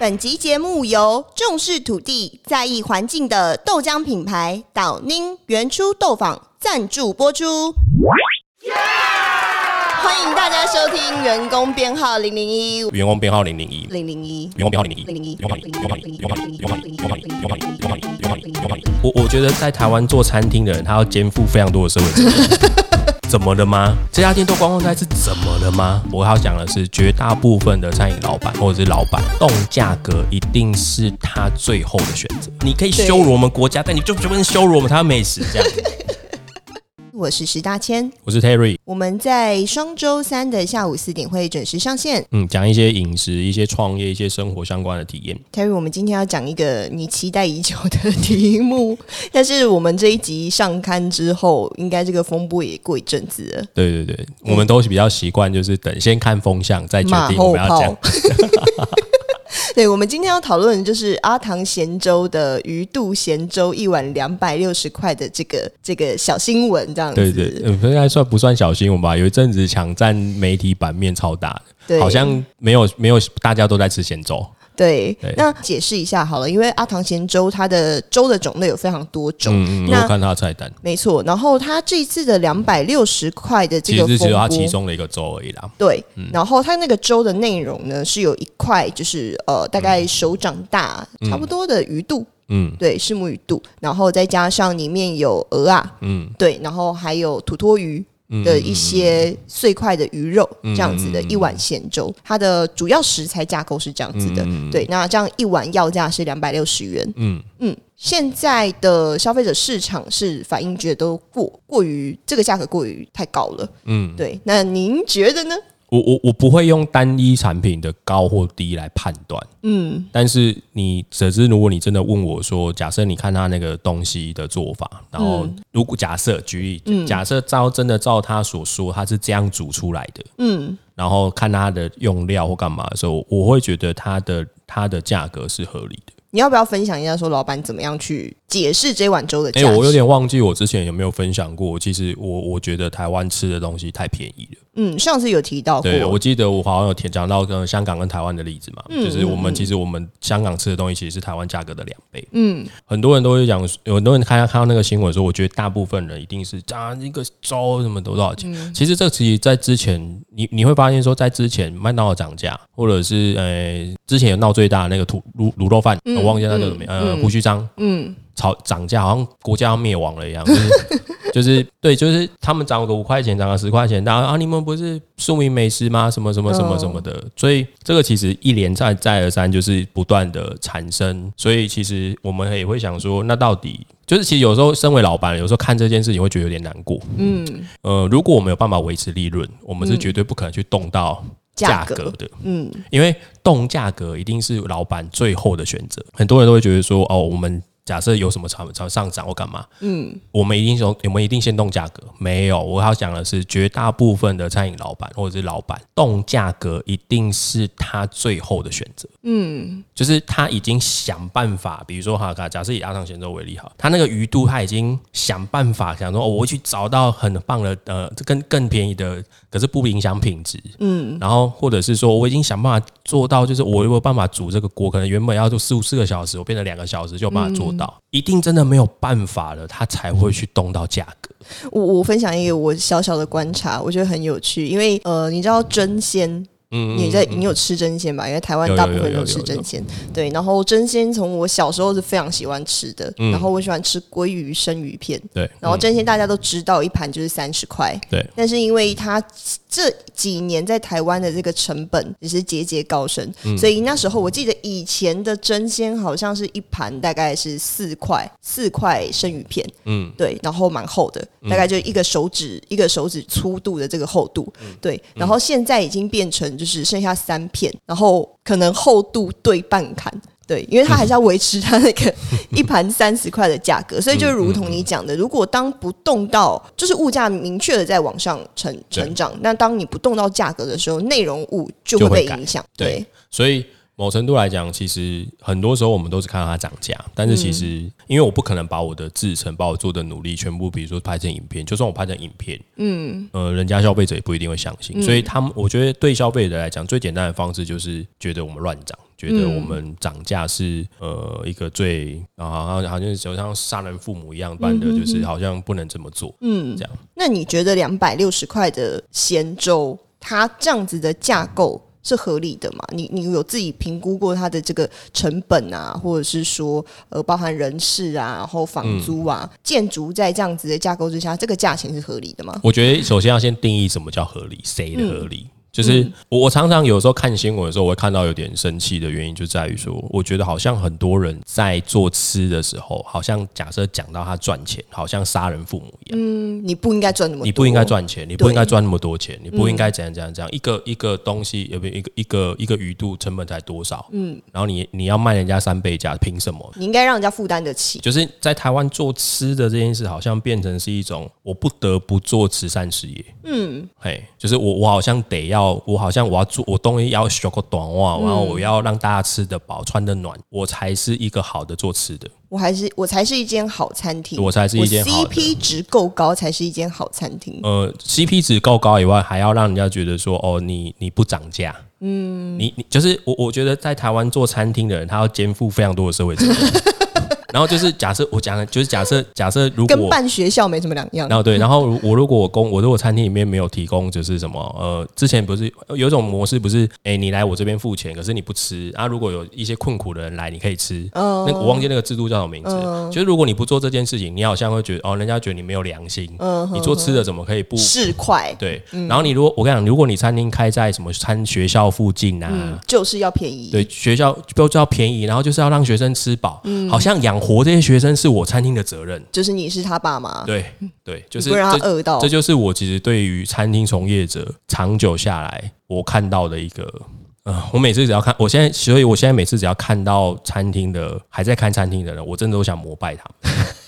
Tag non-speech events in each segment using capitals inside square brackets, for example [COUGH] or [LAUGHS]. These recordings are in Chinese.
本集节目由重视土地、在意环境的豆浆品牌岛宁原初豆坊赞助播出。欢迎大家收听，员工编号零零一。员工编号零零一。零零一。员工编号零零一。零零一。零零一。零零一。零零一。零零一。零零一。零零一。零零一。我我觉得在台湾做餐厅的人，他要肩负非常多的社会。怎么了吗？这家店做观光菜是怎么了吗？我要讲的是，绝大部分的餐饮老板或者是老板动价格，一定是他最后的选择。你可以羞辱我们国家，但你就不能羞辱我们台湾美食这样。[LAUGHS] 我是石大千，我是 Terry，我们在双周三的下午四点会准时上线。嗯，讲一些饮食、一些创业、一些生活相关的体验。Terry，我们今天要讲一个你期待已久的题目，[LAUGHS] 但是我们这一集上刊之后，应该这个风波也过一阵子了。对对对，我们都是比较习惯，就是等先看风向，再决定我们要讲。[LAUGHS] 对，我们今天要讨论的就是阿唐咸粥的鱼肚咸粥一碗两百六十块的这个这个小新闻，这样子。对对，呃应该算不算小新闻吧？有一阵子抢占媒体版面超大的，好像没有没有大家都在吃咸粥。对对。那解释一下好了，因为阿唐咸粥它的粥的种类有非常多种，嗯嗯，那我看他的菜单，没错。然后它这一次的两百六十块的这个其实是只有它其中的一个粥而已啦。对，然后它那个粥的内容呢是有一块，就是呃大概手掌大、差不多的鱼肚，嗯。对，是母鱼肚，然后再加上里面有鹅啊，嗯。对，然后还有土托鱼。嗯的一些碎块的鱼肉，这样子的一碗咸粥，它的主要食材架构是这样子的，对，那这样一碗要价是两百六十元，嗯，嗯，现在的消费者市场是反应觉得都过过于这个价格过于太高了，嗯，对，那您觉得呢？我我我不会用单一产品的高或低来判断，嗯，但是你只是如果你真的问我说，假设你看他那个东西的做法，然后嗯。如果假设举例，假设照真的照他所说，他是这样煮出来的，嗯，然后看他的用料或干嘛的时候，我会觉得它的它的价格是合理的。你要不要分享一下，说老板怎么样去解释这碗粥的价哎、值？我有点忘记我之前有没有分享过。其实我我觉得台湾吃的东西太便宜了。嗯，上次有提到过，对，我记得我好像有提讲到跟香港跟台湾的例子嘛，嗯就是我们其实我们香港吃的东西其实是台湾价格的两倍。嗯很多人都会讲，有很多人看看到那个新闻说，我觉得大部分人一定是啊一个粥什么都多少钱。嗯其实这其实在之前，你你会发现说，在之前麦当劳涨价，或者是呃之前有闹最大的那个土卤卤肉饭，我忘记那叫什么，呃胡须章嗯炒涨价，好像国家要灭亡了一样，就是就是对，就是他们涨个五块钱，涨个十块钱，然后啊你们不是庶民美食吗？什么什么什么什么的，所以这个其实一连再再而三就是不断的产生，所以其实我们也会想说，那到底就是其实有时候身为老板，有时候看这件事情会觉得有点难过。嗯，呃，如果我们有办法维持利润，我们是绝对不可能去动到价格的。嗯因为动价格一定是老板最后的选择。很多人都会觉得说，哦，我们假设有什么厂厂上涨或干嘛，嗯我们一定从我们一定先动价格？没有，我要讲的是，绝大部分的餐饮老板或者是老板动价格一定是他最后的选择。嗯就是他已经想办法，比如说哈，假设以阿汤咸粥为例哈，他那个鱼肚他已经想办法想说，哦，我会去找到很棒的呃，这更更便宜的，可是不影响品质。嗯然后或者是说，我已经想办法做到，就是我有没有办法煮这个锅，可能原本要做四五四个小时，我变成两个小时就有办法做到。一定真的没有办法了，他才会去动到价格。我我分享一个我小小的观察，我觉得很有趣，因为呃，你知道真鲜。嗯你在你有吃真鲜吧？因为台湾大部分都吃真鲜，对。然后真鲜从我小时候是非常喜欢吃的，嗯。然后我喜欢吃鲑鱼生鱼片，对，然后真鲜大家都知道一盘就是三十块，对，但是因为它这几年在台湾的这个成本也是节节高升，嗯。所以那时候我记得以前的真鲜好像是一盘大概是四块四块生鱼片，嗯。对，然后蛮厚的，大概就一个手指一个手指粗度的这个厚度，嗯。对，然后现在已经变成就是剩下三片，然后可能厚度对半砍。对，因为它还是要维持它那个 [LAUGHS] 一盘三十块的价格，所以就如同你讲的，如果当不动到就是物价明确的在往上成成长，那当你不动到价格的时候，内容物就会被影响。对对，所以某程度来讲，其实很多时候我们都是看到它涨价，但是其实因为我不可能把我的制成、把我做的努力全部，比如说拍成影片，就算我拍成影片，嗯，呃，人家消费者也不一定会相信，所以他们我觉得对消费者来讲，最简单的方式就是觉得我们乱涨，觉得我们涨价是呃一个最啊，好像好像就像杀人父母一样般的，就是好像不能这么做，嗯，这样。那你觉得两百六十块的咸粥，它这样子的架构？是合理的嘛？你你有自己评估过它的这个成本啊，或者是说呃，包含人事啊，然后房租啊，建筑在这样子的架构之下，这个价钱是合理的吗？我觉得首先要先定义什么叫合理，谁的合理？就是我，我常常有时候看新闻的时候，我会看到有点生气的原因，就在于说，我觉得好像很多人在做吃的时候，好像假设讲到他赚钱，好像杀人父母一样。嗯，你不应该赚那么多，你不应该赚钱，你不应该赚那么多钱，你不应该怎样怎样怎样。一个一个东西有没有一个一个一个鱼肚成本才多少？嗯，然后你你要卖人家三倍价，凭什么？你应该让人家负担得起。就是在台湾做吃的这件事，好像变成是一种我不得不做慈善事业。嗯，嘿，就是我我好像得要。我好像我要做，我东西要学个短袜，然后我要让大家吃得饱、穿得暖，我才是一个好的做吃的。我还是我才是一间好餐厅，我才是一间 CP 值够高才是一间好餐厅。呃，CP 值够高以外，还要让人家觉得说，哦，你你不涨价，嗯，你你就是我，我觉得在台湾做餐厅的人，他要肩负非常多的社会责任。[LAUGHS] 然后就是假设我讲的，就是假设假设如果跟办学校没什么两样。然后对，然后我如果我公我如果餐厅里面没有提供，就是什么呃，之前不是有一种模式，不是哎你来我这边付钱，可是你不吃啊？如果有一些困苦的人来，你可以吃。那我忘记那个制度叫什么名字。就是如果你不做这件事情，你好像会觉得哦，人家觉得你没有良心。嗯。你做吃的怎么可以不是快？对。然后你如果我跟你讲，如果你餐厅开在什么餐学校附近啊，就是要便宜。对，学校都要便宜，然后就是要让学生吃饱。嗯。好像养活这些学生。是我餐厅的责任，就是你是他爸妈，对对，就是不让他饿到。这就是我其实对于餐厅从业者长久下来，我看到的一个，呃，我每次只要看，我现在，所以我现在每次只要看到餐厅的还在看餐厅的人，我真的都想膜拜他们。[LAUGHS]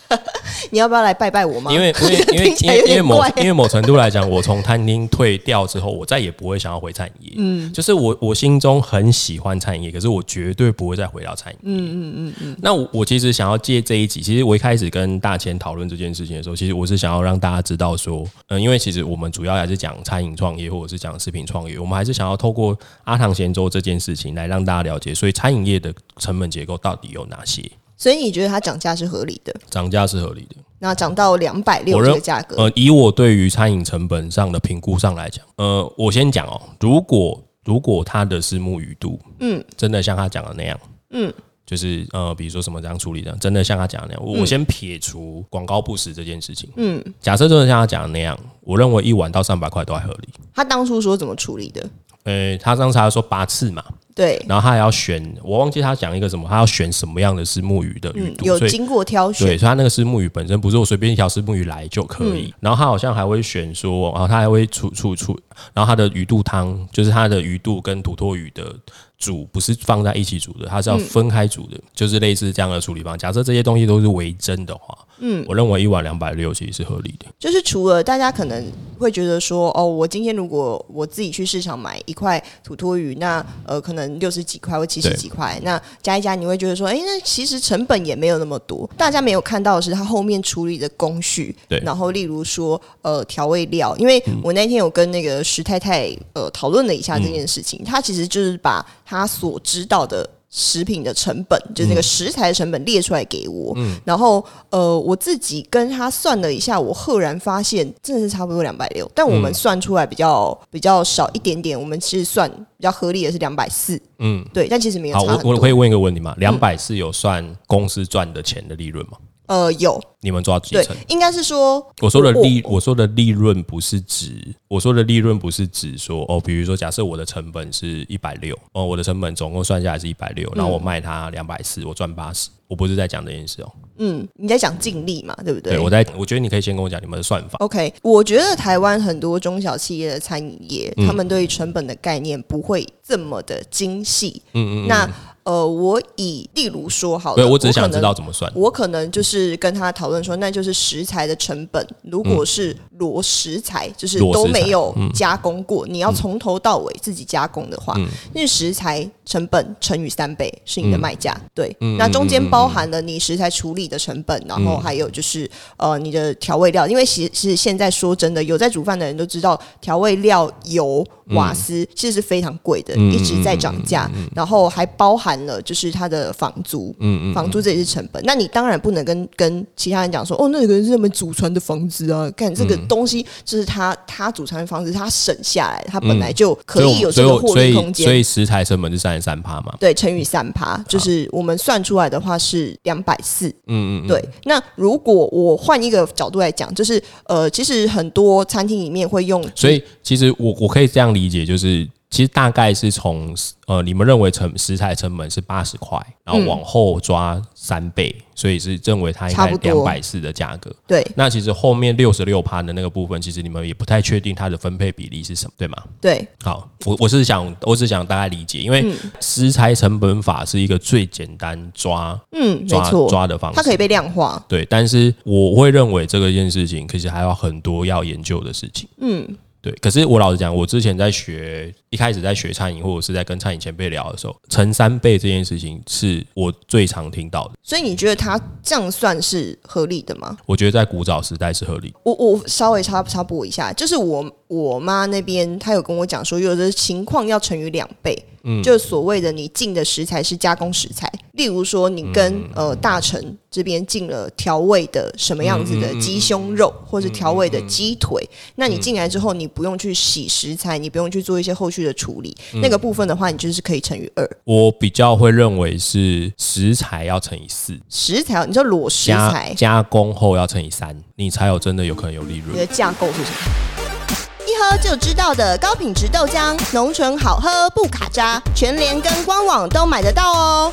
你要不要来拜拜我吗？因为因为因为 [LAUGHS] 因为因为某因为某程度来讲，我从餐厅退掉之后，我再也不会想要回餐饮业。嗯，就是我我心中很喜欢餐饮业，可是我绝对不会再回到餐饮业。嗯嗯嗯嗯。那我我其实想要借这一集，其实我一开始跟大千讨论这件事情的时候，其实我是想要让大家知道说，嗯，因为其实我们主要还是讲餐饮创业或者是讲食品创业，我们还是想要透过阿唐咸粥这件事情来让大家了解，所以餐饮业的成本结构到底有哪些。所以你觉得它涨价是合理的？涨价是合理的。那涨到两百六这个价格，呃，以我对于餐饮成本上的评估上来讲，呃，我先讲哦，如果如果它的是木鱼度，嗯，真的像他讲的那样，嗯，就是呃，比如说什么这样处理的，真的像他讲的那样，我先撇除广告不实这件事情，嗯，假设真的像他讲的那样，我认为一碗到三百块都还合理。他当初说怎么处理的？呃，他刚才说八次嘛。对，然后他还要选，我忘记他讲一个什么，他要选什么样的石木鱼的鱼度，有经过挑选。对，所以他那个石木鱼本身不是我随便一条石木鱼来就可以。然后他好像还会选说，然后他还会出出出，然后他的鱼肚汤就是他的鱼肚跟土托鱼的煮不是放在一起煮的，它是要分开煮的，就是类似这样的处理方。假设这些东西都是为真的话。嗯，我认为一碗两百六其实是合理的。就是除了大家可能会觉得说，哦，我今天如果我自己去市场买一块土托鱼，那呃可能六十几块或七十几块，那加一加你会觉得说，哎，那其实成本也没有那么多。大家没有看到的是它后面处理的工序，对。然后例如说，呃，调味料，因为我那天有跟那个石太太呃讨论了一下这件事情，他其实就是把他所知道的。食品的成本，就是那个食材的成本列出来给我，然后呃，我自己跟他算了一下，我赫然发现真的是差不多两百六，但我们算出来比较比较少一点点，我们其实算比较合理的是两百四，嗯，对，但其实没有差我我可以问一个问题吗？两百四有算公司赚的钱的利润吗？呃，有你们抓几成？应该是说，我说的利，我说的利润不是指，我说的利润不是指说，哦，比如说，假设我的成本是一百六，哦，我的成本总共算下来是一百六，然后我卖它两百四，我赚八十，我不是在讲这件事哦。嗯，你在讲净利嘛，对不对？对，我在，我觉得你可以先跟我讲你们的算法。OK，我觉得台湾很多中小企业的餐饮业，他们对于成本的概念不会这么的精细。嗯嗯，那。呃，我以例如说好了，对我只想知道怎么算。我可能就是跟他讨论说，那就是食材的成本。如果是裸食材，就是都没有加工过，你要从头到尾自己加工的话，那食材成本乘以三倍是你的卖价。对，那中间包含了你食材处理的成本，然后还有就是呃你的调味料，因为其实现在说真的，有在煮饭的人都知道，调味料、油、瓦斯其实是非常贵的，一直在涨价，然后还包含了就是他的房租，嗯嗯，房租这也是成本。那你当然不能跟跟其他人讲说，哦，那个人是他们祖传的房子啊，看这个东西就是他他祖传的房子，他省下来，他本来就可以有这个获利空间。所以食材成本是三十三趴嘛？对，乘以三趴，就是我们算出来的话是两百四。嗯嗯，对。那如果我换一个角度来讲，就是呃，其实很多餐厅里面会用，所以其实我我可以这样理解，就是其实大概是从呃你们认为成食材成本是八十块，然后往后抓三倍，所以是认为它应该两百四的价格。对那其实后面六十六趴的那个部分，其实你们也不太确定它的分配比例是什么，对吗？对好，我我是想，我是想大概理解，因嗯为食材成本法是一个最简单抓嗯，没抓错，抓的方式，它可以被量化。对，但是我会认为这个件事情其实还有很多要研究的事情。嗯，对，可是我老实讲，我之前在学，一开始在学餐饮或者是在跟餐饮前辈聊的时候，乘三倍这件事情是我最常听到的。所以你觉得它这样算是合理的吗？我觉得在古早时代是合理。我我稍微插插播一下，就是我我妈那边她有跟我讲说，有的情况要乘以两倍，嗯，就所谓的你进的食材是加工食材，例如说你跟、呃大臣这边进了调味的什么样子的鸡胸肉，或是调味的鸡腿，那你进来之后，你不用去洗食材，你不用去做一些后续的处理，那个部分的话，你就是可以乘以二。我比较会认为是食材要乘以四，食材，你说裸食加材，加工后要乘以三，你才有真的有可能有利润。你的架构是什么？一喝就知道的高品质豆浆，浓醇好喝不卡渣，全联跟官网都买得到哦。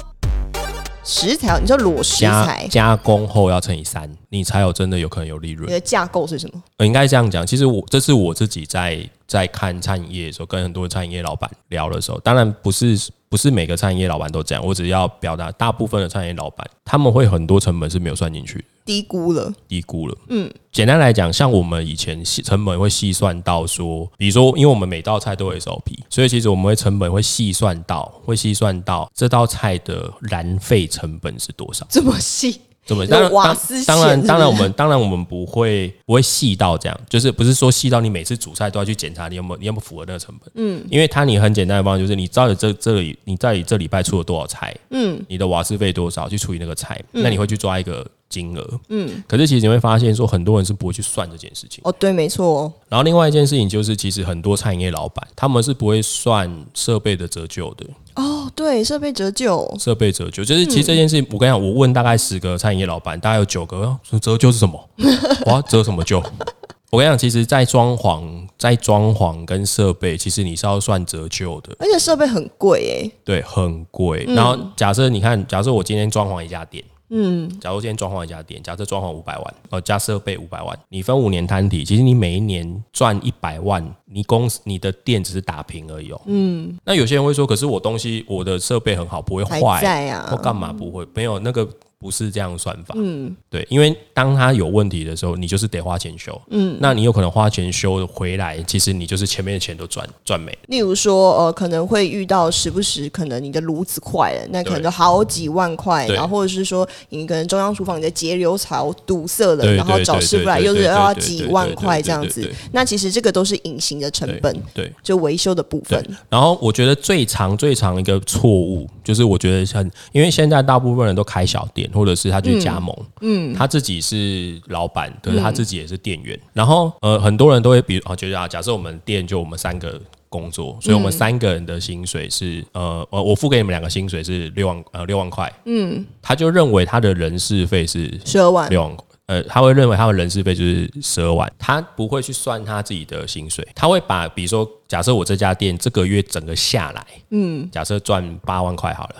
食材，你说裸食加材，加工后要乘以三，你才有真的有可能有利润你。的架构是什么？呃应该这样讲，其实我这是我自己在在看餐饮业的时候，跟很多餐饮业老板聊的时候，当然不是不是每个餐饮业老板都这样，我只要表达大部分的餐饮业老板，他们会很多成本是没有算进去的，低估了，低估了。嗯，简单来讲，像我们以前细成本会细算到说，比如说，因为我们每道菜都有 SOP，所以其实我们会成本会细算到，会细算到这道菜的燃费成本是多少。这么细，怎么？当然，当当然，当然，我们当然我们不会不会细到这样，就是不是说细到你每次煮菜都要去检查你有没有你有没有符合那个成本。嗯，因为它你很简单的方法就是你到底这这里你到底这礼拜出了多少菜，嗯，你的瓦斯费多少去除以那个菜，那你会去抓一个金额。嗯，可是其实你会发现说很多人是不会去算这件事情。哦，对，没错哦，然后另外一件事情就是，其实很多餐饮业老板他们是不会算设备的折旧的。哦，对，设备折旧，设备折旧，就是其实这件事情，我跟你讲，我问大概十个餐饮业老板，大概有九个说折旧是什么？我要折什么旧？我跟你讲，其实，在装潢、在装潢跟设备，其实你是要算折旧的，而且设备很贵诶。对，很贵。然后假设你看，假设我今天装潢一家店，嗯，假如今天装潢一家店，假设装潢五百万，哦，加设备五百万，你分五年摊底，其实你每一年赚一百万，你公司你的店只是打平而已哦。嗯，那有些人会说，可是我东西我的设备很好，不会坏，在啊或干嘛不会？没有那个不是这样算法。嗯，对，因为当他有问题的时候，你就是得花钱修。嗯，那你有可能花钱修回来，其实你就是前面的钱都赚赚没了。例如说，呃，可能会遇到时不时可能你的炉子坏了，那可能就好几万块，然后或者是说你可能中央厨房你的节流槽堵塞了，然后找师傅来又是要几万块这样子那其实这个都是隐形的成本，对。就维修的部分。然后我觉得最长最长一个错误，就是我觉得很，因为现在大部分人都开小店，或者是他去加盟，嗯，他自己是老板，可是他自己也是店员。然后呃，很多人都会比如啊，觉得啊，假设我们店就我们三个。工作，所以我们三个人的薪水是、呃呃，我付给你们两个薪水是六万呃六万块，嗯，他就认为他的人事费是十二万，六万块。呃，他会认为他的人事费就是十二万，他不会去算他自己的薪水，他会把比如说，假设我这家店这个月整个下来，嗯，假设赚八万块好了，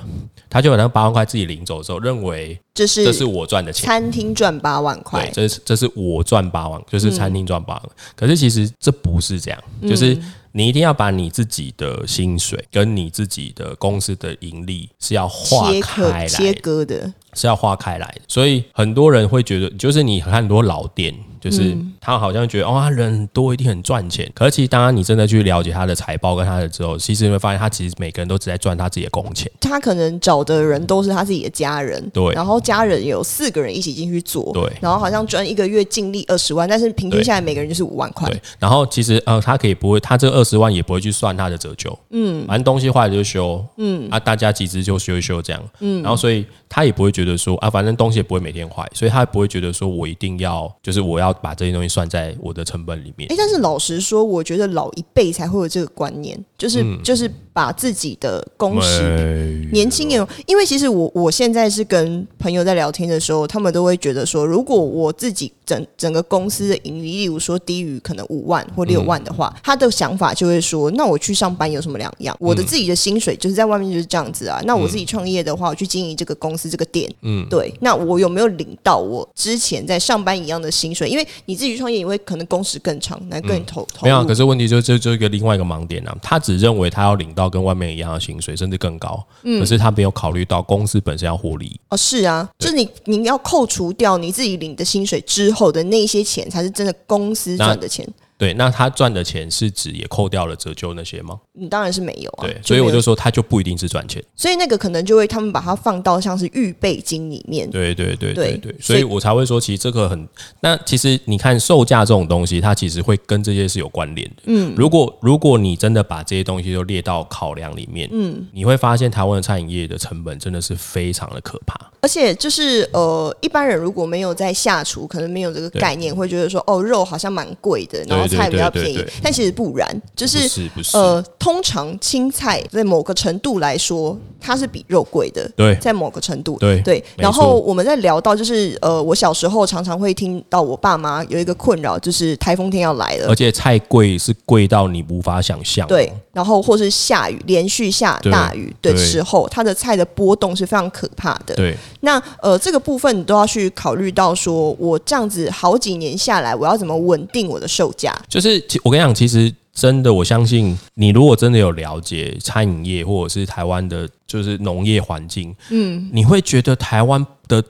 他就把那八万块自己领走之后，认为这是这是我赚的钱，餐厅赚八万块。对，，这是这是我赚八万，就是餐厅赚八万。可是其实这不是这样，就是你一定要把你自己的薪水跟你自己的公司的盈利是要划开来割切，割的，是要化开来的。所以很多人会觉得，就是你看很多老店，就是嗯。他好像觉得哦，他人很多，一定很赚钱。可是其实当你真的去了解他的财报跟他的之后，其实你会发现，他其实每个人都只在赚他自己的工钱。他可能找的人都是他自己的家人，对。然后家人有四个人一起进去做，对。然后好像赚一个月净利二十万，但是平均下来每个人就是五万块，对，然后其实呃，他可以不会，他这二十万也不会去算他的折旧，嗯，反正东西坏了就修，嗯，啊，大家集资就修一修这样，嗯，然后所以他也不会觉得说啊，反正东西也不会每天坏，所以他也不会觉得说我一定要就是我要把这些东西算在我的成本里面。哎，，但是老实说，我觉得老一辈才会有这个观念，就是、嗯。就是把自己的工时。哎年轻人，因为其实我我现在是跟朋友在聊天的时候，他们都会觉得说，如果我自己整整个公司的盈利，例如说低于可能五万或六万的话，他的想法就会说，那我去上班有什么两样？我的自己的薪水就是在外面就是这样子啊。那我自己创业的话，我去经营这个公司这个店，嗯，对，那我有没有领到我之前在上班一样的薪水？因为你自己创业，你会可能工时更长，那更投投没有啊，可是问题就就就一个另外一个盲点啊，他只认为他要领到跟外面一样的薪水，甚至更高，可是他没有考虑到公司本身要获利。哦，是啊，就是你你要扣除掉你自己领的薪水之后的那些钱，才是真的公司赚的钱。对，那他赚的钱是指也扣掉了折旧那些吗？你当然是没有啊，对，所以我就说他就不一定是赚钱。所以那个可能就会他们把它放到像是预备金里面。对对对对对对，所以所以我才会说，其实这个很。那其实你看售价这种东西，它其实会跟这些是有关联的。嗯，如果如果你真的把这些东西都列到考量里面，嗯，你会发现台湾的餐饮业的成本真的是非常的可怕。而且就是呃，一般人如果没有在下厨，可能没有这个概念，会觉得说哦，肉好像蛮贵的，然后菜比较便宜。但其实不然，就是是不是，呃，通常青菜在某个程度来说，它是比肉贵的。对在某个程度，对对。然后我们在聊到，就是呃，我小时候常常会听到我爸妈有一个困扰，就是台风天要来了而，且菜贵是贵到你无法想象。对，，然后或是下雨，连续下大雨的时候，它的菜的波动是非常可怕的。对那呃，这个部分你都要去考虑到说，我这样子好几年下来，我要怎么稳定我的售价？就是其我跟你讲，其实真的，我相信你如果真的有了解餐饮业或者是台湾的，就是农业环境，嗯，你会觉得台湾的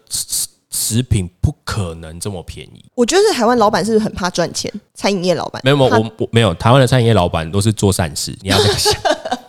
食食品不可能这么便宜。我觉得台湾老板是不是很怕赚钱？餐饮业老板没有，没有，我我没有。台湾的餐饮业老板都是做善事，你要这样想。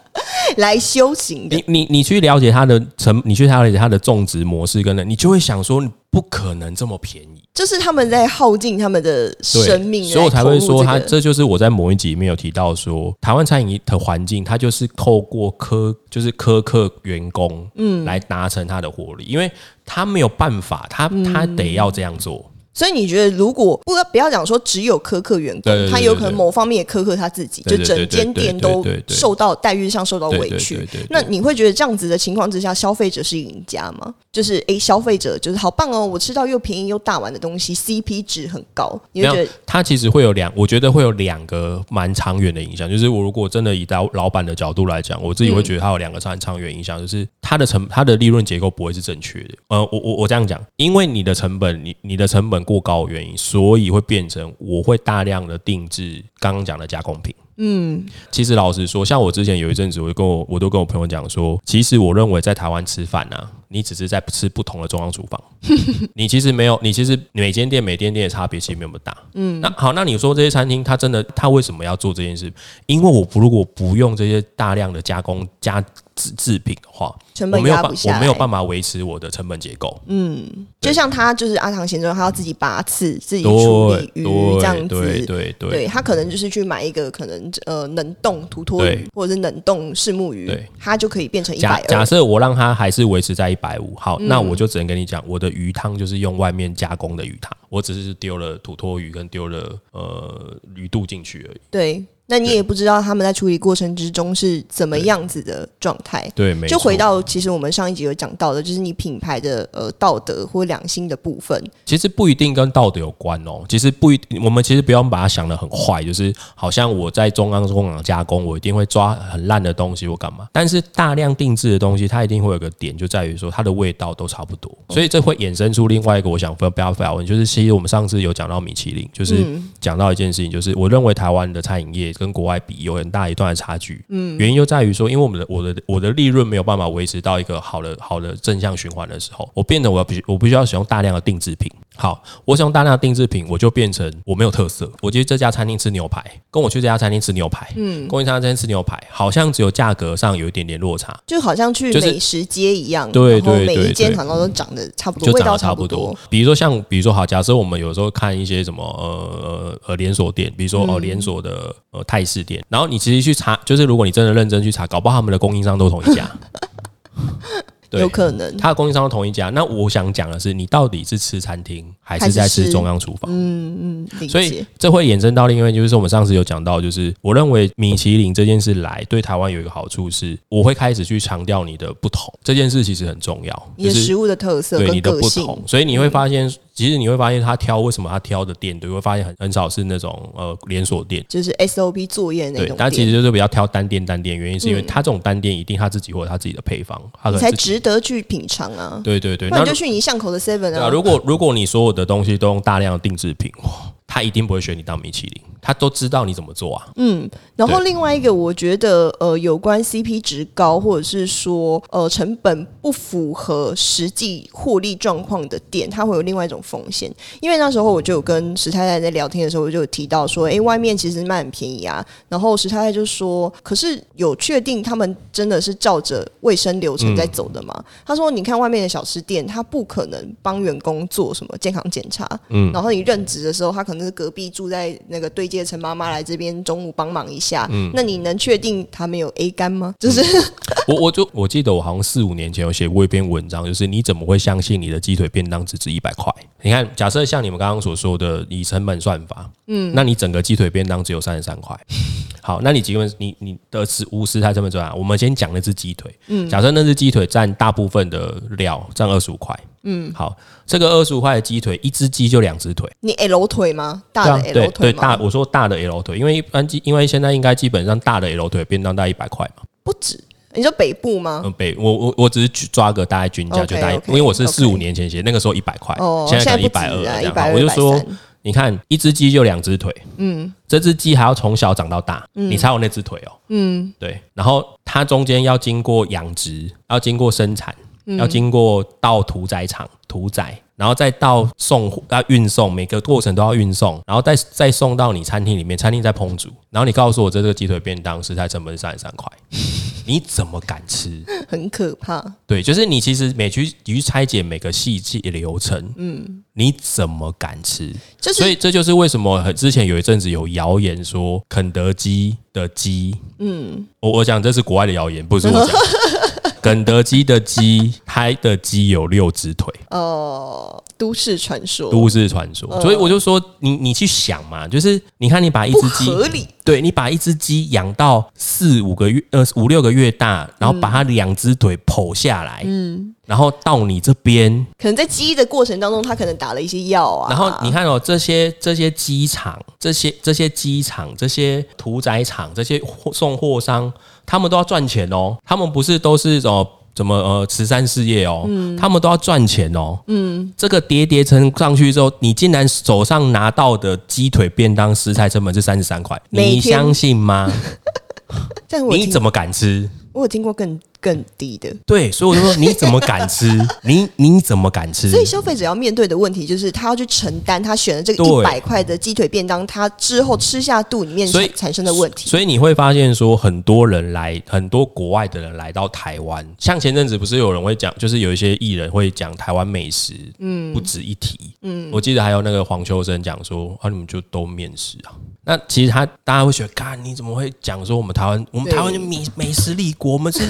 [LAUGHS] 来修行的你，你你去了解他的成，你去了解他的种植模式跟呢，你就会想说，你不可能这么便宜。就是他们在耗尽他们的，生命，所以我才会说他，这就是我在某一集里面有提到说，台湾餐饮的环境，它就是透过苛，就是苛刻员工，嗯，来达成他的活力，因为他没有办法，他嗯。他得要这样做，所以你觉得，如果不不要讲说只有苛刻员工，他有可能某方面也苛刻他自己，就整间店都受到待遇上受到委屈。那你会觉得这样子的情况之下，消费者是赢家吗？就是诶，消费者就是好棒哦，我吃到又便宜又大碗的东西，CP 值很高，你会觉得它其实会有两，我觉得会有两个蛮长远的影响。就是我如果真的以老老板的角度来讲，我自己会觉得他有两个长长远影响，就是他的成他的利润结构不会是正确的。呃，我我我这样讲，因为你的成本，你你的成本过高的原因，所以会变成我会大量的定制刚刚讲的加工品。嗯，其实老实说，像我之前有一阵子，我就跟我我都跟我朋友讲说，其实我认为在台湾吃饭啊，你只是在吃不同的中央厨房，[LAUGHS] 你其实没有，你其实每间店每间店的差别其实没有那么大。嗯，那好，那你说这些餐厅，它真的它为什么要做这件事？因为我不如果不用这些大量的加工加制制品的话，成本我没有办。我没有办法维持我的成本结构。嗯就像他就是阿唐先生，他要自己拔刺，自己处理对鱼这样子。对对对对他可能就是去买一个可能呃冷冻土托鱼或者是冷冻石目鱼对，它就可以变成一百二。假设我让它还是维持在一百五，好，嗯那我就只能跟你讲，我的鱼汤就是用外面加工的鱼汤，我只是丢了土托鱼跟丢了呃鱼肚进去而已。对，那你也不知道他们在处理过程之中是怎么样子的状态。对，没错就回到其实我们上一集有讲到的，就是你品牌的呃道德或良心的部分。其实不一定跟道德有关哦。其实不一，我们其实不用把它想得很坏，就是好像我在中央工厂加工，我一定会抓很烂的东西或干嘛。但是大量定制的东西，它一定会有个点，就在于说它的味道都差不多，所以这会衍生出另外一个我想分不要不要问，就是其实我们上次有讲到米其林，就是讲到一件事情，就是我认为台湾的餐饮业跟国外比有很大一段的差距。嗯，原因就在于说，因为我们的我的我的利润没有办法维持到一个好的好的正向循环的时候，我变得我要必须我必须要使用大量的定制品。好，我使用大量的定制品，我就变成我没有特色。我去这家餐厅吃牛排，跟我去这家餐厅吃牛排，嗯，供应商餐厅吃牛排，好像只有价格上有一点点落差，就好像去美食街一样，对对对，每一间好像都长得差不多，味道差不多。比如说像，比如说好，假设我们有时候看一些什么呃呃连锁店，比如说哦连锁的呃泰式店，然后你其实去查，就是如果你真的认真去查，搞不好他们的供应商都同一家。[LAUGHS] 有可能，他的供应商都同一家。那我想讲的是，你到底是吃餐厅还是在吃中央厨房？嗯嗯，所以这会衍生到另外，就是我们上次有讲到，就是我认为米其林这件事来对台湾有一个好处是，我会开始去强调你的不同。这件事其实很重要，你的食物的特色，对你的不同。所以你会发现。其实你会发现，他挑为什么他挑的店，你，会发现很很少是那种呃连锁店，就是 SOP 作业那种。对，他其实就是比较挑单店单店，原因是因为他这种单店一定他自己或者他自己的配方，他才值得去品尝啊。对对对，那就去你巷口的 Seven 啊。如果如果你所有的东西都用大量的定制品，哇。他一定不会选你当米其林，他都知道你怎么做啊。嗯，然后另外一个，我觉得呃，有关 CP 值高，或者是说呃成本不符合实际获利状况的店，它会有另外一种风险。因为那时候我就有跟石太太在聊天的时候，我就有提到说，哎，外面其实卖很便宜啊。然后石太太就说，可是有确定他们真的是照着卫生流程在走的吗？他说，你看外面的小吃店，他不可能帮员工做什么健康检查。嗯，然后你任职的时候，他可能。那是隔壁住在那个对接陈妈妈来这边中午帮忙一下，嗯，那你能确定他没有 A 肝吗？就是我我就我记得我好像四五年前有写过一篇文章，就是你怎么会相信你的鸡腿便当只值一百块？你看，假设像你们刚刚所说的以成本算法，嗯，那你整个鸡腿便当只有三十三块。[LAUGHS] 好，那你几问你你的食无食材成本怎样？我们先讲那只鸡腿，嗯，假设那只鸡腿占大部分的料，占二十五块。嗯，好，这个二十五块的鸡腿，一只鸡就两只腿。你 L 腿吗？大的 L 腿对大，我说大的 L 腿，因为一般鸡，因为现在应该基本上大的 L 腿便当大概一百块嘛。不止，你说北部吗？嗯，北，我我我只是抓个大概均价，就大概，因为我是四五年前写，那个时候一百块，现在一百二，一百我就说，你看一只鸡就两只腿，嗯，这只鸡还要从小长到大，你才有那只腿哦，嗯，对，然后它中间要经过养殖，要经过生产。要经过到屠宰场屠宰，然后再到送要运送，每个过程都要运送，然后再再送到你餐厅里面，餐厅再烹煮，然后你告诉我这个鸡腿便当食材成本是三十三块，[LAUGHS] 你怎么敢吃？很可怕。对，就是你其实每去你去拆解每个细节流程，嗯，你怎么敢吃？所以这就是为什么之前有一阵子有谣言说肯德基的鸡，嗯，我我讲这是国外的谣言，不是我讲。[LAUGHS] 肯德基的鸡，它的鸡有六只腿。哦，都市传说，都市传说。所以我就说，你你去想嘛，就是你看，你把一只鸡，合理。对你把一只鸡养到四五个月，呃，五六个月大，然后把它两只腿剖下来，嗯，然后到你这边，可能在鸡的过程当中，它可能打了一些药啊。然后你看哦，这些这些鸡场，这些这些鸡场，这些屠宰场，这些送货商。他们都要赚钱哦，他们不是都是什么怎么呃慈善事业哦，他们都要赚钱哦。嗯，这个叠叠层上去之后，你竟然手上拿到的鸡腿便当食材成本是三十三块，你相信吗？[LAUGHS] 你怎么敢吃？我有听过更。更低的，对，所以我就说你怎么敢吃？[LAUGHS] 你你怎么敢吃？所以消费者要面对的问题就是他要去承担他选的这个一百块的鸡腿便当，他之后吃下肚里面所以产生的问题。所以你会发现说，很多人来，很多国外的人来到台湾，像前阵子不是有人会讲，就是有一些艺人会讲台湾美食，嗯，不值一提，嗯，我记得还有那个黄秋生讲说，啊，你们就都面食啊。那其实他大家会觉得，干你怎么会讲说我们台湾，我们台湾就美美食立国，我们是。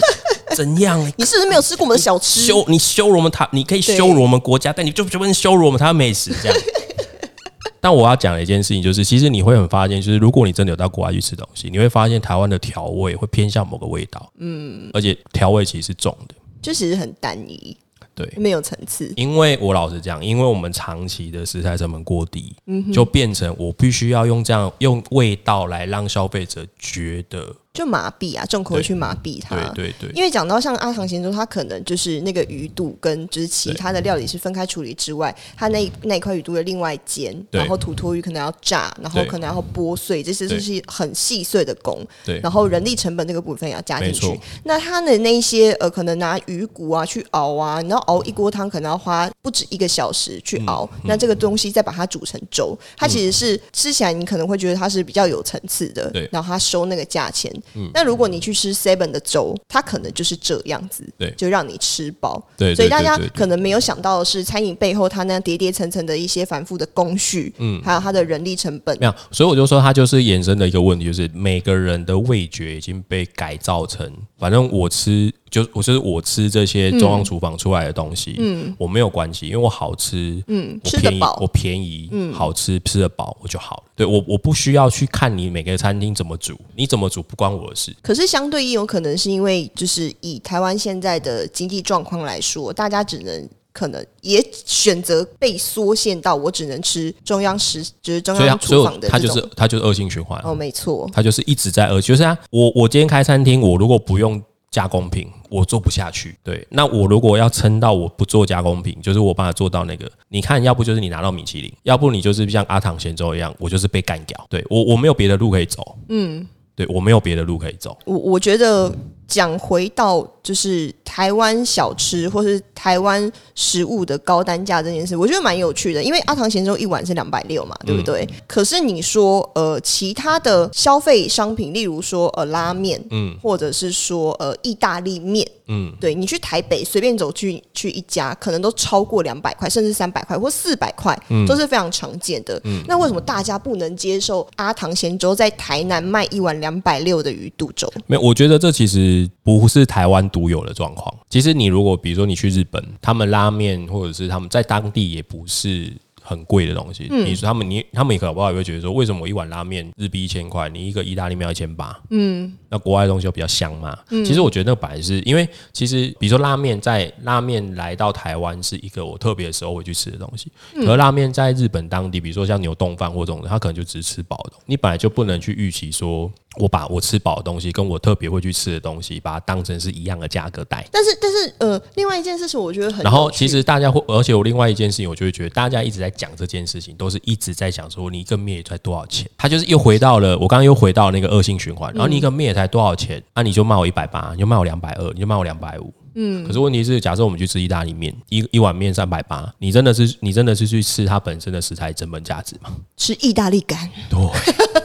[LAUGHS] 怎样？[LAUGHS] 你是不是没有吃过我们的小吃？羞你羞辱我们台，你可以羞辱我们国家，但你就就不能羞辱我们台湾美食这样。[LAUGHS] 但我要讲的一件事情就是，其实你会很发现，就是如果你真的有到国外去吃东西，你会发现台湾的调味会偏向某个味道，嗯，而且调味其实是重的，就其实很单一，对，没有层次。因为我老实讲，因为我们长期的食材成本过低，嗯，就变成我必须要用这样用味道来让消费者觉得。就麻痹啊，重口味去麻痹它。对对对，因为讲到像阿唐咸粥，它可能就是那个鱼肚跟就是其他的料理是分开处理之外，它那那一块鱼肚的另外煎，对然后土托鱼可能要炸，然后可能要剥碎，这些都是很细碎的工。对然后人力成本这个部分也要加进去。那它的那一些呃，可能拿鱼骨啊去熬啊，你要熬一锅汤可能要花不止一个小时去熬。嗯那这个东西再把它煮成粥，它其实是吃起来你可能会觉得它是比较有层次的，对嗯然后它收那个价钱。那如果你去吃 Seven 的粥，它可能就是这样子，对。就让你吃饱。对，所以大家可能没有想到的是，餐饮背后它那叠叠层层的一些繁复的工序，嗯，还有它的人力成本。没，有，所以我就说它就是衍生的一个问题，就是每个人的味觉已经被改造成，反正我吃就我就是我吃这些中央厨房出来的东西，嗯，我没有关系，因为我好吃，嗯，我便宜，吃得饱我。便宜，嗯，好吃，吃得饱我就好了。对我我不需要去看你每个餐厅怎么煮，你怎么煮不关我的事。可是相对也有可能是因为，就是以台湾现在的经济状况来说，大家只能可能也选择被缩限到我只能吃中央食，就是中央厨房的。它就是它就是恶性循环啊，哦，没错，它就是一直在恶，就是啊，我我今天开餐厅，我如果不用加工品，我做不下去。对，那我如果要撑到我不做加工品，就是我把它做到那个，你看，要不就是你拿到米其林，要不你就是像阿唐咸粥一样，我就是被干掉。对我我没有别的路可以走，嗯，对我没有别的路可以走。我我觉得讲回到就是台湾小吃或是台湾食物的高单价这件事，我觉得蛮有趣的。因为阿唐咸粥一碗是两百六嘛，对不对？可是你说呃，其他的消费商品，例如说呃拉面，嗯，或者是说呃意大利面，嗯，对你去台北随便走去去一家，可能都超过两百块，甚至三百块或四百块，都是非常常见的。嗯那为什么大家不能接受阿唐咸粥在台南卖一碗两百六的鱼肚粥？没有，我觉得这其实不是台湾独有的状况。其实你如果比如说你去日本，他们拉面或者是他们在当地也不是。很贵的东西，你说他们你他们也搞不好也会觉得说，为什么我一碗拉面日币一千块，你一个意大利面要一千八？嗯，那国外的东西又比较香嘛。其实我觉得那个本来是因为其实比如说拉面在拉面来到台湾是一个我特别的时候会去吃的东西，可是拉面在日本当地，比如说像牛冻饭或这种的，它可能就只是吃饱的，你本来就不能去预期说我把我吃饱的东西跟我特别会去吃的东西，把它当成是一样的价格带。但是，但是，呃，另外一件事情，我觉得很然后其实大家会，而且我另外一件事情，我就会觉得大家一直在讲这件事情，都是一直在讲说你一个面也才多少钱，他就是又回到了我刚刚又回到那个恶性循环，然后你一个面也才多少钱，那、你就卖我一百八，你就卖我两百二，你就卖我两百五。嗯，可是问题是，假设我们去吃意大利面，一一碗面三百八，你真的是你真的是去吃它本身的食材成本价值吗？吃意大利干，对，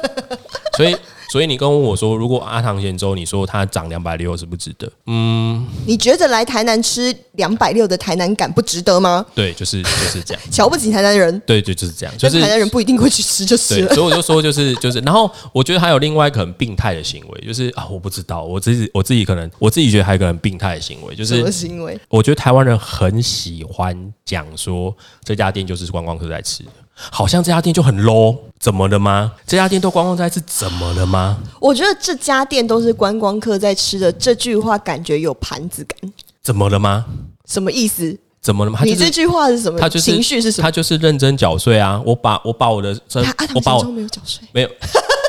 [LAUGHS] 所以所以你跟我说，如果阿唐咸粥，你说它涨两百六是不值得？嗯，你觉得来台南吃两百六的台南感不值得吗？对，就是就是这样，瞧不起台南人，对对，就是这样，就是台南人不一定会去吃就是。所以我就说，就是就是，然后我觉得还有另外一个很病态的行为，就是啊，我不知道，我自己我自己可能我自己觉得还有一个很病态的行为，就是什么行为？我觉得台湾人很喜欢讲说这家店就是观光客在吃的，好像这家店就很 low，怎么了吗？这家店都观光在吃，怎么了吗？我觉得这家店都是观光客在吃的，这句话感觉有盘子感，怎么了吗？什么意思？怎么了吗？他就是你这句话是什么？他就是情绪是什么？他就是认真缴税啊！我把我把我的真他阿唐我把我没有缴税，没有，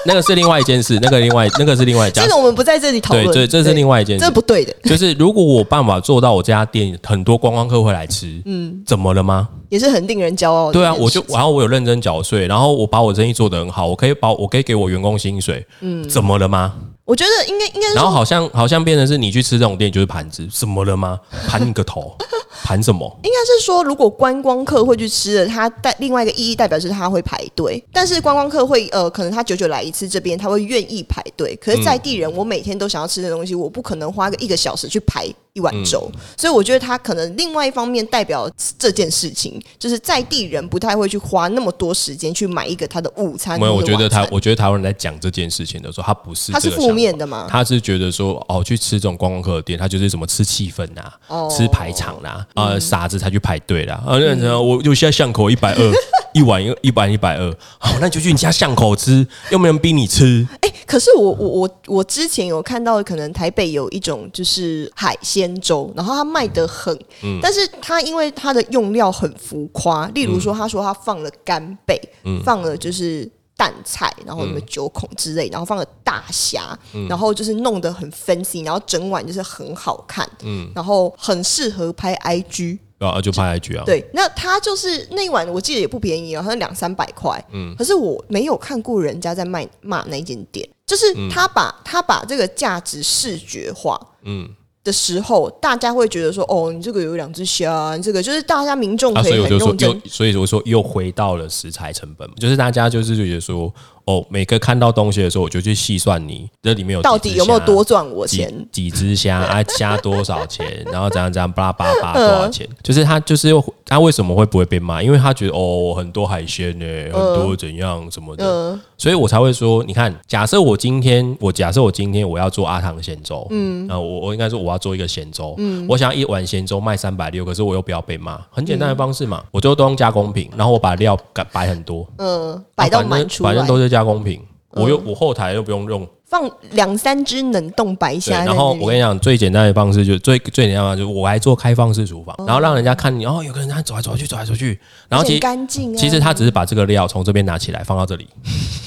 那个是另外一件事，那个另外那个是另外一家这个我们不在这里讨论对，论。这这是另外一件事这。不对的，就是如果我办法做到我这家店很多观光客会来吃，嗯，怎么了吗？也是很令人骄傲的。对啊，我就然后我有认真缴税，然后我把我生意做得很好，我可以把我可以给我员工薪水，嗯，怎么了吗？我觉得应该应该是，然后好像好像变成是你去吃这种店就是盘子，什么了吗？[LAUGHS] 盘你个头，盘什么？应该是说，如果观光客会去吃的，它代另外一个意义代表是他会排队，但是观光客会呃，可能他久久来一次这边，他会愿意排队。可是在地人，我每天都想要吃的东西，我不可能花个一个小时去排一碗粥，所以我觉得他可能另外一方面代表这件事情，就是在地人不太会去花那么多时间去买一个他的午餐。没有，我觉得他台我觉得台湾人在讲这件事情的时候，他不是他是负面的嘛？他是觉得说，哦，去吃这种观光客的店，他就是什么吃气氛呐、哦吃排场啦、呃，傻子才去排队啦。啊，认成我就现在巷口一百二一碗一一碗一百二，好，那你就去你家巷口吃，又没人逼你吃。哎、可是我我我我之前有看到，可能台北有一种就是海鲜粥，然后它卖的很，但是它因为它的用料很浮夸，例如说他说他放了干贝，放了就是。蛋菜，然后什么九孔之类，然后放了大虾，然后就是弄得很 fancy，然后整碗就是很好看，嗯，然后很适合拍 IG。啊，就拍 IG 啊。对，那他就是那一碗，我记得也不便宜啊，好像两三百块。嗯，可是我没有看过人家在卖骂那间店，就是他把他把这个价值视觉化。嗯。的时候，大家会觉得说：“哦，你这个有两只虾，这个就是大家民众可以很用真。”所以我说又回到了食材成本，就是大家就是觉得说。哦，每个看到东西的时候，我就去细算你这里面有到底有没有多赚我钱？几只虾 [LAUGHS] 啊，虾多少钱？然后怎样怎样，巴拉巴拉多少钱？就是他就是他为什么会不会被骂？因为他觉得哦，很多海鲜呢，很多怎样什么的，所以我才会说，你看，假设我今天我假设我今天我要做阿汤咸粥，嗯，啊，我我应该说我要做一个咸粥，嗯，我想一碗咸粥卖三百六，可是我又不要被骂，很简单的方式嘛，我就都用加工品，然后我把料摆很多，嗯，摆到满出反正都是。加工品，我又我后台又不用用，放两三只冷冻白虾。然后我跟你讲，最简单的方式就最最简单的，就是我来做开放式厨房，然后让人家看你，哦，有个人在走来走去，走来走去，然后其实干净。其实他只是把这个料从这边拿起来放到这里，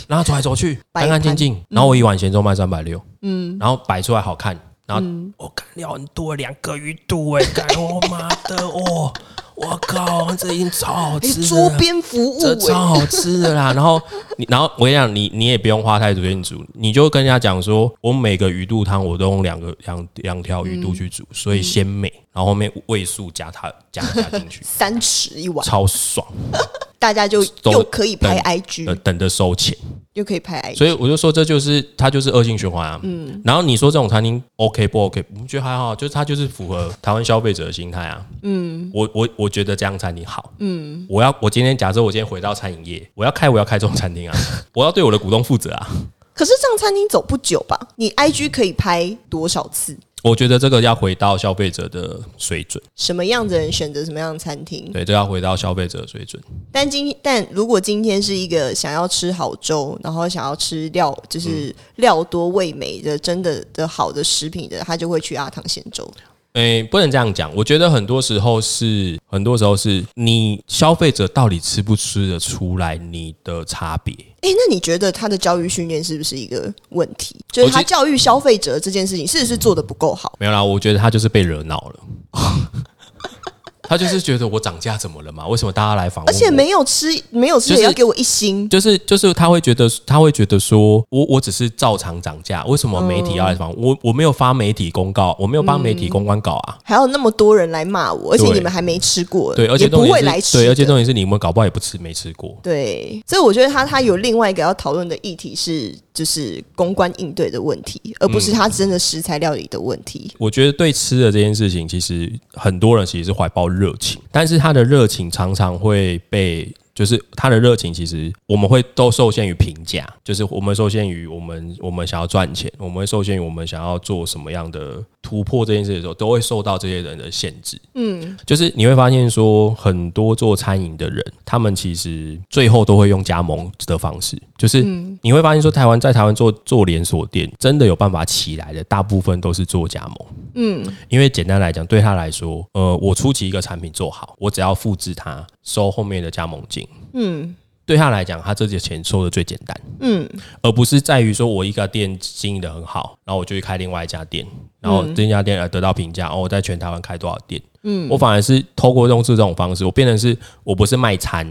然后走来走去，干干净净。然后我一碗咸粥卖三百六，嗯，然后摆出来好看，然后我干料很多，两个鱼肚哎，[LAUGHS] 我妈的哦。我靠，这已经超好吃了！桌边服务，这超好吃的啦。[LAUGHS] 然后你，然后我跟你讲，你你也不用花太多时间煮，你就跟人家讲说，我每个鱼肚汤我都用两个两两条鱼肚去煮，所以鲜美。然后后面位数加它加加进去，[LAUGHS] 三尺一碗，超爽。[LAUGHS] 大家就又可以拍 IG，等着收钱，又可以拍 IG。所以我就说，这就是它就是恶性循环啊。嗯。然后你说这种餐厅 OK 不 OK？我们觉得还好，就是它就是符合台湾消费者的心态啊。嗯。我我我觉得这样餐厅好。嗯。我要我今天假设我今天回到餐饮业，我要开我要开这种餐厅啊，[LAUGHS] 我要对我的股东负责啊。可是这样餐厅走不久吧？你 IG 可以拍多少次？我觉得这个要回到消费者的水准，什么样的人选择什么样的餐厅？对，都要回到消费者的水准。但今但如果今天是一个想要吃好粥，然后想要吃料，就是料多味美的真的的好的食品的，他就会去阿汤鲜粥。诶，不能这样讲。我觉得很多时候是，很多时候是你消费者到底吃不吃得出来你的差别。诶，那你觉得他的教育训练是不是一个问题？就是他教育消费者这件事情，是不是做的不够好？没有啦，我觉得他就是被惹恼了。他就是觉得我涨价怎么了嘛？为什么大家来访问？而且没有吃，没有吃也要给我一星。就是就是他会觉得他会觉得说我我只是照常涨价，为什么媒体要来访？我我没有发媒体公告，我没有帮媒体公关稿啊。还有那么多人来骂我，而且你们还没吃过，对，而且不会来吃。对，而且重点是你们搞不好也不吃，没吃过。对，所以我觉得他他有另外一个要讨论的议题是，就是公关应对的问题，而不是他真的食材料理的问题。我觉得对吃的这件事情，其实很多人其实是怀抱。热情，但是他的热情常常会被，就是他的热情，其实我们会都受限于评价，就是我们受限于我们我们想要赚钱，我们会受限于我们想要做什么样的。突破这件事的时候，都会受到这些人的限制。嗯，就是你会发现说，很多做餐饮的人，他们其实最后都会用加盟的方式。就是你会发现说，台湾在台湾做做连锁店，真的有办法起来的，大部分都是做加盟。嗯，因为简单来讲，对他来说，呃，我初期一个产品做好，我只要复制它，收后面的加盟金。嗯。对他来讲，他这些钱收的最简单，嗯，而不是在于说我一个店经营的很好，然后我就去开另外一家店，然后这家店而得到评价，哦，我在全台湾开多少店，嗯，我反而是透过用这种方式，我变成是我不是卖餐。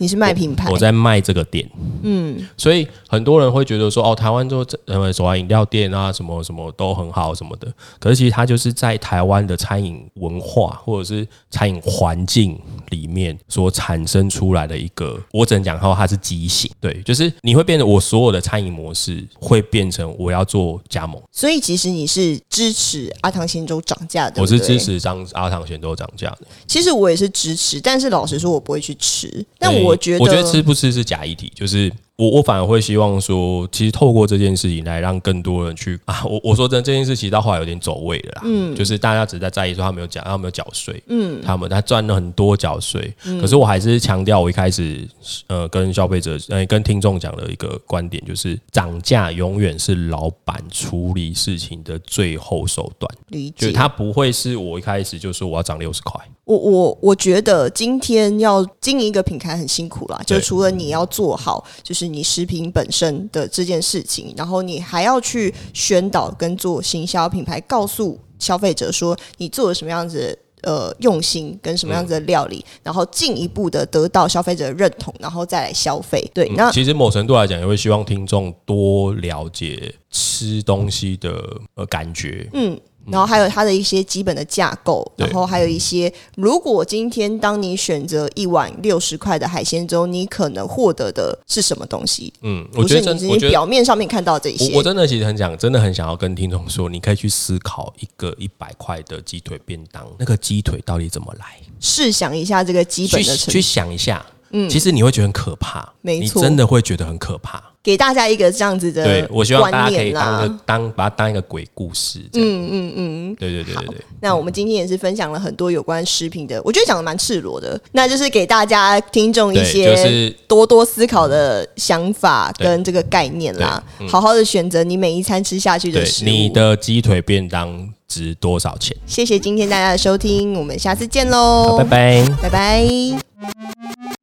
你是卖品牌，我在卖这个店，嗯，所以很多人会觉得说，哦，台湾做呃手玩饮料店啊，什么什么都很好，什么的。可是其实它就是在台湾的餐饮文化或者是餐饮环境里面所产生出来的一个，我只能讲说它是畸形，对，就是你会变得我所有的餐饮模式会变成我要做加盟。所以其实你是支持阿唐咸粥涨价的，我是支持张阿唐咸粥涨价的。其实我也是支持，但是老实说，我不会去吃，但我。我觉得，我觉得吃不吃是假议题，就是。我我反而会希望说，其实透过这件事情来让更多人去啊，我我说真这件事其实到后来有点走位了啦，嗯，就是大家只在在意说他没有缴，他没有缴税，嗯，他们他赚了很多缴税，可是我还是强调我一开始呃跟消费者呃跟听众讲的一个观点，就是涨价永远是老板处理事情的最后手段，理解，他不会是我一开始就说我要涨六十块，我我我觉得今天要经营一个品牌很辛苦啦，就除了你要做好，就是。你食品本身的这件事情，然后你还要去宣导跟做行销品牌，告诉消费者说你做了什么样子的。呃，用心跟什么样子的料理，然后进一步的得到消费者的认同，然后再来消费。对，那其实某程度来讲，也会希望听众多了解吃东西的呃感觉。嗯，然后还有它的一些基本的架构，然后还有一些，如果今天当你选择一碗六十块的海鲜粥，你可能获得的是什么东西？嗯，我觉得你表面上面看到这些，我真的其实很想，真的很想要跟听众说，你可以去思考一个一百块的鸡腿便当，那个鸡腿到底怎么来？试想一下这个基本的，去想一下。嗯，其实你会觉得很可怕，没错，你真的会觉得很可怕。给大家一个这样子的，对我希望大家可以当个当把它当一个鬼故事。嗯嗯嗯，对对对对对。那我们今天也是分享了很多有关食品的，我觉得讲的蛮赤裸的。那就是给大家听众一些多多思考的想法跟这个概念啦。好好的选择你每一餐吃下去的食物。你的鸡腿便当值多少钱？谢谢今天大家的收听，我们下次见喽！拜拜，拜拜。